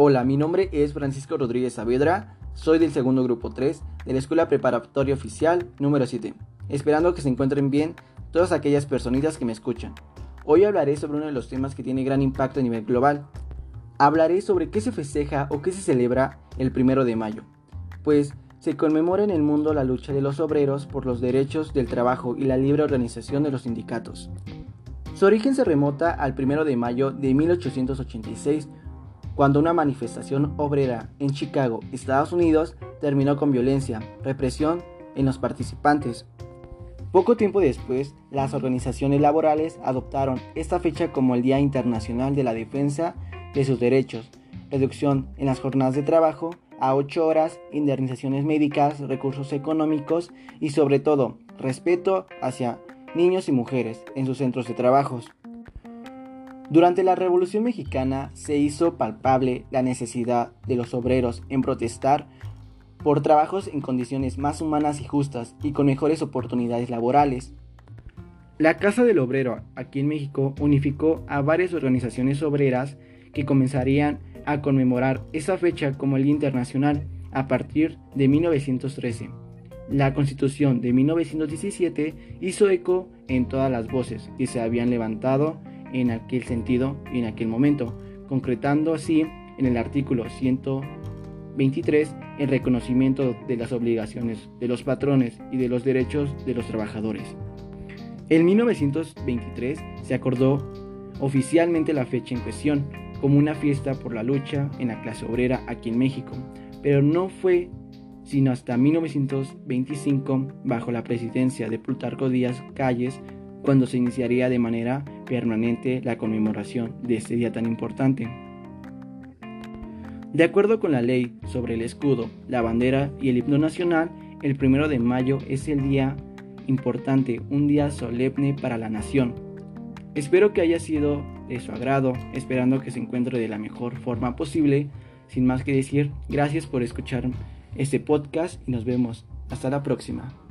Hola, mi nombre es Francisco Rodríguez Saavedra, soy del segundo grupo 3 de la Escuela Preparatoria Oficial número 7, esperando que se encuentren bien todas aquellas personitas que me escuchan. Hoy hablaré sobre uno de los temas que tiene gran impacto a nivel global. Hablaré sobre qué se festeja o qué se celebra el primero de mayo, pues se conmemora en el mundo la lucha de los obreros por los derechos del trabajo y la libre organización de los sindicatos. Su origen se remota al primero de mayo de 1886, cuando una manifestación obrera en Chicago, Estados Unidos, terminó con violencia, represión en los participantes. Poco tiempo después, las organizaciones laborales adoptaron esta fecha como el Día Internacional de la Defensa de sus Derechos, reducción en las jornadas de trabajo a 8 horas, indemnizaciones médicas, recursos económicos y sobre todo respeto hacia niños y mujeres en sus centros de trabajos. Durante la Revolución Mexicana se hizo palpable la necesidad de los obreros en protestar por trabajos en condiciones más humanas y justas y con mejores oportunidades laborales. La Casa del Obrero aquí en México unificó a varias organizaciones obreras que comenzarían a conmemorar esa fecha como el Día Internacional a partir de 1913. La Constitución de 1917 hizo eco en todas las voces que se habían levantado en aquel sentido y en aquel momento, concretando así en el artículo 123 el reconocimiento de las obligaciones de los patrones y de los derechos de los trabajadores. En 1923 se acordó oficialmente la fecha en cuestión como una fiesta por la lucha en la clase obrera aquí en México, pero no fue sino hasta 1925, bajo la presidencia de Plutarco Díaz Calles, cuando se iniciaría de manera permanente la conmemoración de este día tan importante. De acuerdo con la ley sobre el escudo, la bandera y el himno nacional, el primero de mayo es el día importante, un día solemne para la nación. Espero que haya sido de su agrado, esperando que se encuentre de la mejor forma posible. Sin más que decir, gracias por escuchar este podcast y nos vemos. Hasta la próxima.